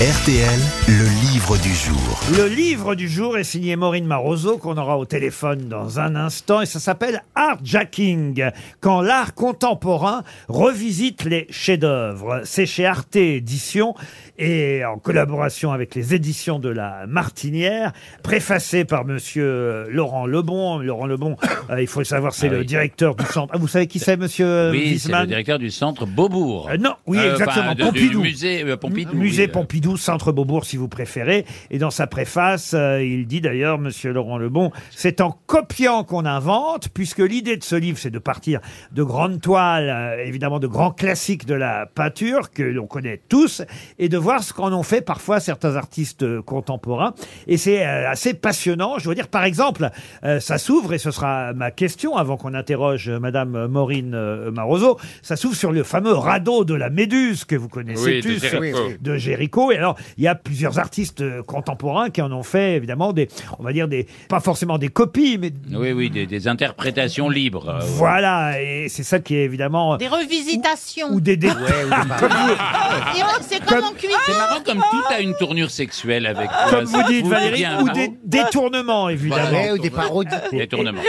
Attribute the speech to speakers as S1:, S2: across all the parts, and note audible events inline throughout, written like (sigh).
S1: RTL, le livre du jour.
S2: Le livre du jour est signé Maureen Maroso, qu'on aura au téléphone dans un instant, et ça s'appelle Artjacking, quand l'art contemporain revisite les chefs-d'œuvre. C'est chez Arte Éditions, et en collaboration avec les éditions de la Martinière, préfacé par monsieur Laurent Lebon. Laurent Lebon, (coughs) euh, il faut le savoir, c'est
S3: Ah
S2: le
S3: oui.
S2: directeur du centre. Ah, vous savez qui c'est, monsieur
S3: Oui, c'est le directeur du centre Beaubourg.
S2: Euh, non, oui,
S3: Euh,
S2: exactement,
S3: enfin, de-
S2: Pompidou.
S3: Du musée euh, Pompidou.
S2: Musée
S3: oui.
S2: Pompidou, Centre Beaubourg, si vous préférez. Et dans sa préface, euh, il dit d'ailleurs, Monsieur Laurent Lebon, c'est en copiant qu'on invente, puisque l'idée de ce livre, c'est de partir de grandes toiles, euh, évidemment de grands classiques de la peinture que l'on connaît tous, et de voir ce qu'en ont fait parfois certains artistes euh, contemporains. Et c'est assez passionnant. Je dois dire, par exemple, ça s'ouvre, et ce sera ma question avant qu'on interroge Madame Maureen Maroso, ça s'ouvre sur le fameux radeau de la Méduse que vous connaissez
S3: Oui, de
S2: tous
S3: Géricault.
S2: De Géricault. Et alors, il y a plusieurs artistes euh, contemporains qui en ont fait, évidemment, des, on va dire des, pas forcément des copies, mais
S3: Oui, oui, des, des interprétations libres. euh,
S2: voilà. Et c'est ça qui est évidemment,
S4: Des revisitations.
S2: ou des, des- (laughs) (laughs)
S4: on- C'est comme en cuisine.
S3: C'est marrant comme tout a une tournure sexuelle avec
S2: comme vous
S3: Ça
S2: dites,
S3: vous
S2: Valérie, ou des détournements, évidemment.
S5: ou des parodies. (laughs)
S3: Détournement.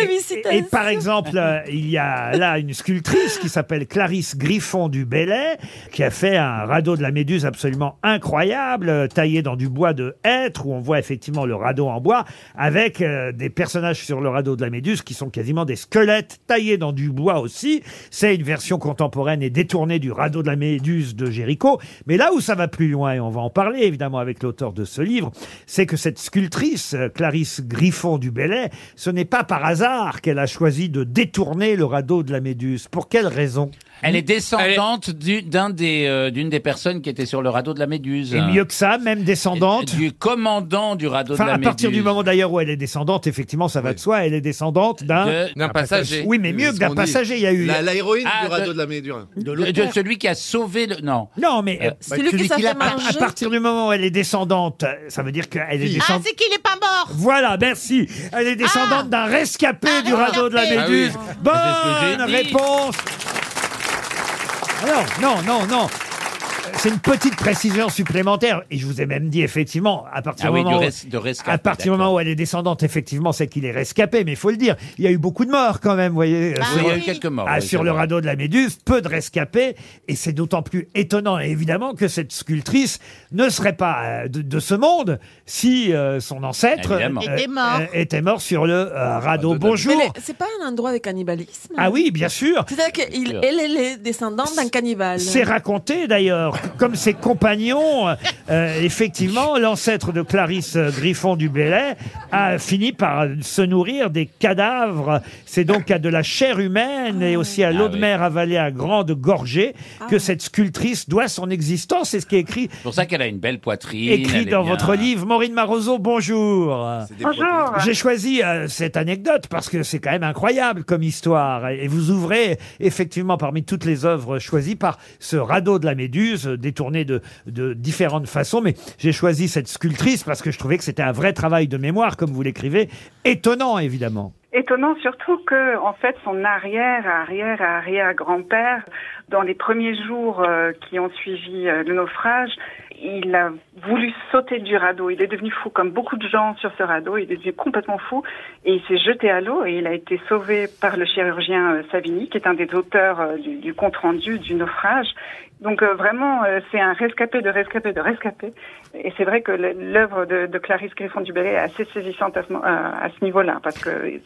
S2: Et par exemple, euh, il y a là une sculptrice qui s'appelle Clarisse Griffon du Bellay, qui a fait un radeau de la Méduse absolument incroyable, euh, taillé dans du bois de hêtre, où on voit effectivement le radeau en bois, avec euh, des personnages sur le radeau de la Méduse qui sont quasiment des squelettes taillés dans du bois aussi. C'est une version contemporaine et détournée du radeau de la Méduse de Géricault. Mais là où ça va plus loin, et on va en parler évidemment avec l'auteur de ce livre, c'est que cette sculptrice, euh, Clarisse Griffon du Bellay, ce n'est pas par hasard qu'elle a choisi de détourner le radeau de la Méduse. Pour quelle raison?
S3: Elle est descendante du- d'un des, euh, d'une des personnes qui était sur le radeau de la Méduse.
S2: Et mieux que ça, même descendante.
S3: Du commandant du radeau
S2: Enfin,
S3: de la
S2: à
S3: Méduse.
S2: partir du moment d'ailleurs où elle est descendante, effectivement, ça va de soi, elle est descendante d'un...
S3: De-
S6: D'un passager.
S2: Oui, mais mieux que d'un passager, il y a eu...
S6: La- L'héroïne
S3: Ah,
S6: du radeau
S3: de-
S6: de la Médure.
S3: de, de celui qui a sauvé le. Non.
S2: Non, mais euh,
S5: Celui qui s'est fait
S2: à, à
S5: manger.
S2: partir du moment où elle est descendante, ça veut dire qu'elle est
S4: Ah,
S2: descendante...
S4: c'est qu'il est pas mort.
S2: Voilà, merci. Elle est descendante
S4: Ah.
S2: d'un rescapé
S4: Un
S2: du radeau de la
S4: rescapé.
S2: Méduse.
S3: Ah oui.
S2: Bonne
S3: C'est ce que j'ai dit.
S2: réponse. Ah Non, non, non, non. C'est une petite précision supplémentaire. Et je vous ai même dit, effectivement, à partir
S3: Ah
S2: du
S3: oui,
S2: moment
S3: de,
S2: où-
S3: res- de rescapé.
S2: à partir du moment où elle est descendante, effectivement, c'est qu'il est rescapé. Mais il faut le dire, il y a eu beaucoup de morts quand même, vous voyez.
S4: Bah
S2: sur-
S3: Oui, il y a eu quelques morts.
S2: ah,
S3: oui,
S2: sur
S3: c'est
S2: le
S3: vrai.
S2: radeau de la Méduse, peu de rescapés, et c'est d'autant plus étonnant, évidemment, que cette sculptrice ne serait pas euh, de, de ce monde si euh, son ancêtre
S3: Évidemment.
S4: Était mort.
S2: était mort sur le euh, radeau.
S6: Radeau de la
S2: Bonjour.
S7: Mais c'est pas un endroit de cannibalisme?
S2: Ah oui, bien sûr.
S7: C'est-à-dire qu'elle elle est descendante d'un cannibale.
S2: C'est raconté d'ailleurs, comme ses compagnons, euh, effectivement, l'ancêtre de Clarisse euh, Griffon du Bellay a fini par se nourrir des cadavres. C'est donc à de la chair humaine et aussi à l'eau de mer avalée à grande gorgée que cette sculptrice doit son existence. C'est ce qui est écrit,
S3: C'est pour ça qu'elle a une belle poitrine.
S2: écrit
S3: elle est
S2: dans
S3: bien-
S2: votre livre. Maureen Maroso, bonjour.
S8: Bonjour.
S2: J'ai choisi euh, cette anecdote parce que c'est quand même incroyable comme histoire. Et vous ouvrez effectivement parmi toutes les œuvres choisies par ce radeau de la Méduse, détourné de, de différentes façons. Mais j'ai choisi cette sculptrice parce que je trouvais que c'était un vrai travail de mémoire, comme vous l'écrivez. Étonnant, évidemment.
S8: Étonnant surtout que, en fait, son arrière, arrière, arrière grand-père, dans les premiers jours euh, qui ont suivi euh, le naufrage, il a voulu sauter du radeau. Il est devenu fou, comme beaucoup de gens sur ce radeau. Il est devenu complètement fou et il s'est jeté à l'eau et il a été sauvé par le chirurgien euh, Savini, qui est un des auteurs euh, du, du compte rendu du naufrage. Donc euh, vraiment, euh, c'est un rescapé de rescapé de rescapé. Et c'est vrai que l'œuvre de, de Clarisse Griffon du Bellay est assez saisissante à ce, niveau-là, parce que,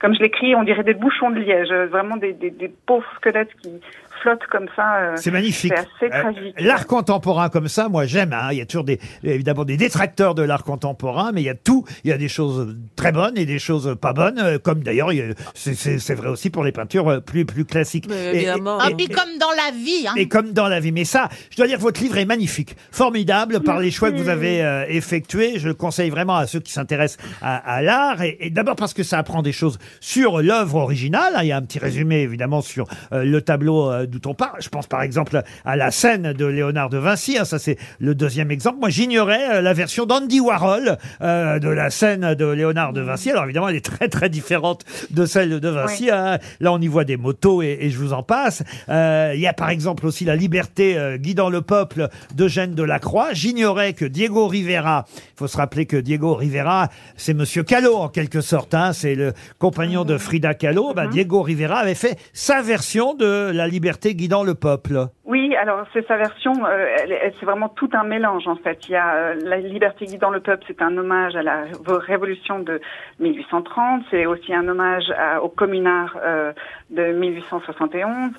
S8: comme je l'écris, on dirait des bouchons de liège, vraiment des pauvres squelettes qui flottent comme ça. euh,
S2: C'est magnifique.
S8: C'est assez
S2: Euh,
S8: tragique.
S2: l'art contemporain comme ça, moi j'aime. hein. Il y a toujours des, évidemment des détracteurs de l'art contemporain, mais il y a tout. Il y a des choses très bonnes et des choses pas bonnes, euh, comme d'ailleurs il y a- c'est- c'est c'est vrai aussi pour les peintures euh, plus plus classiques.
S7: Mais
S2: Et-
S7: évidemment.
S4: Ah,
S2: et-
S4: puis comme dans la vie. Hein.
S2: Et comme dans la vie. Mais ça, je dois dire que votre livre est magnifique, formidable par les choix que vous avez euh, effectués. Je le conseille vraiment à ceux qui s'intéressent à, à l'art. Et, et d'abord parce que ça apprend des choses sur l'œuvre originale. hein. Il y a un petit résumé évidemment sur euh, le tableau euh, d'où on parle. Je pense par exemple à la scène de Léonard de Vinci. hein, ça, c'est le deuxième exemple. Moi, j'ignorais euh, la version d'Andy Warhol euh, de la scène de Léonard de Vinci. Alors évidemment, elle est très très différente de celle de Vinci. hein. Là, on y voit des motos et, et je vous en passe. Euh, Il y a par exemple aussi la liberté euh, guidant le peuple d'Eugène Delacroix. J'ignorais que Diego Rivera, il faut se rappeler que Diego Rivera, c'est Monsieur Kahlo en quelque sorte. Hein, c'est le compagnon de Frida Kahlo. Bah, Diego Rivera avait fait sa version de la liberté guidant le peuple.
S8: Oui, alors c'est sa version, euh, elle- elle- c'est vraiment tout un mélange en fait. Il y a euh, la liberté guidant le peuple, c'est un hommage à la ré- révolution de 1830, c'est aussi un hommage à- aux communards euh, de 1871.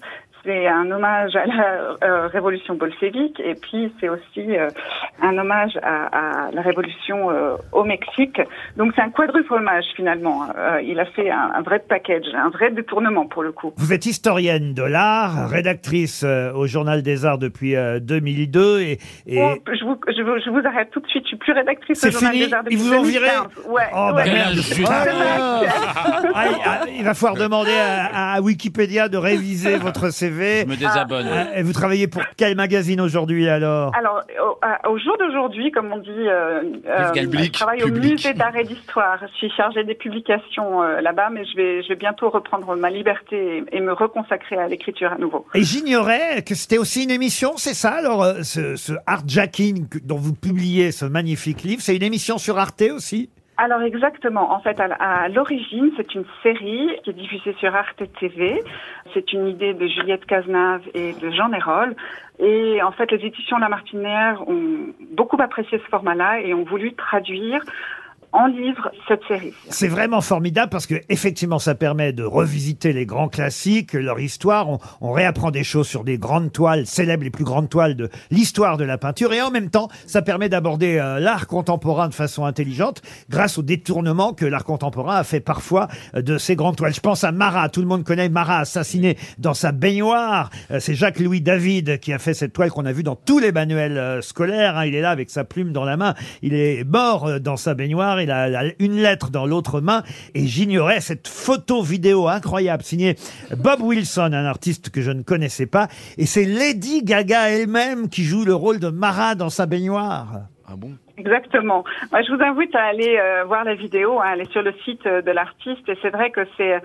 S8: C'est un hommage à la euh, révolution bolchevique et puis c'est aussi euh, un hommage à, à la révolution euh, au Mexique. Donc c'est un quadruple hommage finalement. Il a fait un, un vrai package, un vrai détournement pour le coup.
S2: Vous êtes historienne de l'art, rédactrice au Journal des Arts depuis euh, 2002 et, et
S8: Oh, je, vous, je, vous, je vous arrête tout de suite. Je suis plus rédactrice au Journal
S2: fini
S8: des Arts depuis
S2: Ils vous ont viré
S8: 2015. Ouais.
S2: Oh, bah merde.
S3: Suis-
S2: Ah, ah, ah, il va falloir demander à, à Wikipédia de réviser votre CV.
S3: Je me désabonne.
S2: Ah, Et vous travaillez pour quel magazine aujourd'hui alors
S8: Alors, au, à- au jour d'aujourd'hui, comme on dit, euh, euh,
S3: Public.
S8: je travaille au musée d'art et d'histoire. Je suis chargée des publications euh, là-bas, mais je vais, je vais bientôt reprendre ma liberté et, et me reconsacrer à l'écriture à nouveau.
S2: Et j'ignorais que c'était aussi une émission, c'est ça alors, euh, ce, ce Artjacking que- dont vous publiez ce magnifique livre, c'est une émission sur Arte aussi?
S8: Alors exactement. En fait, à, l'origine, c'est une série qui est diffusée sur Arte TV. C'est une idée de Juliette Cazenave et de Jean Hérol. Et en fait, les éditions La Martinière ont beaucoup apprécié ce format-là et ont voulu traduire en livre cette série.
S2: C'est vraiment formidable parce que effectivement, ça permet de revisiter les grands classiques, leur histoire. On, on réapprend des choses sur des grandes toiles célèbres, les plus grandes toiles de l'histoire de la peinture. Et en même temps, ça permet d'aborder euh, l'art contemporain de façon intelligente grâce au détournement que l'art contemporain a fait parfois euh, de ces grandes toiles. Je pense à Marat. Tout le monde connaît Marat assassiné dans sa baignoire. Euh, C'est Jacques-Louis David qui a fait cette toile qu'on a vue dans tous les manuels scolaires. hein. Il est là avec sa plume dans la main. Il est mort dans sa baignoire. Une lettre dans l'autre main. Et j'ignorais cette photo vidéo incroyable signée Bob Wilson, un artiste que je ne connaissais pas. Et c'est Lady Gaga elle-même qui joue le rôle de Marat dans sa baignoire.
S5: Ah bon?
S8: Exactement. Moi, je vous invite à aller euh, voir la vidéo, hein, aller sur le site euh, de l'artiste. Et c'est vrai que c'est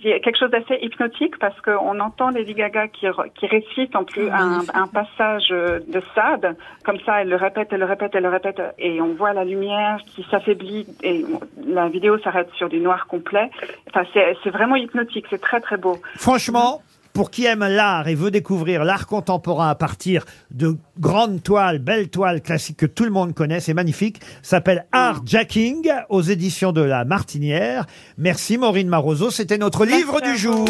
S8: quelque chose d'assez hypnotique parce qu'on entend Lady Gaga qui, qui récite en plus un, un passage euh, de Sade. Comme ça, elle le répète, elle le répète, elle le répète. Et on voit la lumière qui s'affaiblit et la vidéo s'arrête sur du noir complet. Enfin, c'est c'est vraiment hypnotique. C'est très, très beau.
S2: Franchement, pour qui aime l'art et veut découvrir l'art contemporain à partir de grandes toiles, belles toiles classiques que tout le monde connaît, c'est magnifique. S'appelle Art Jacking aux éditions de La Martinière. Merci Maureen Maroso, c'était notre livre du jour.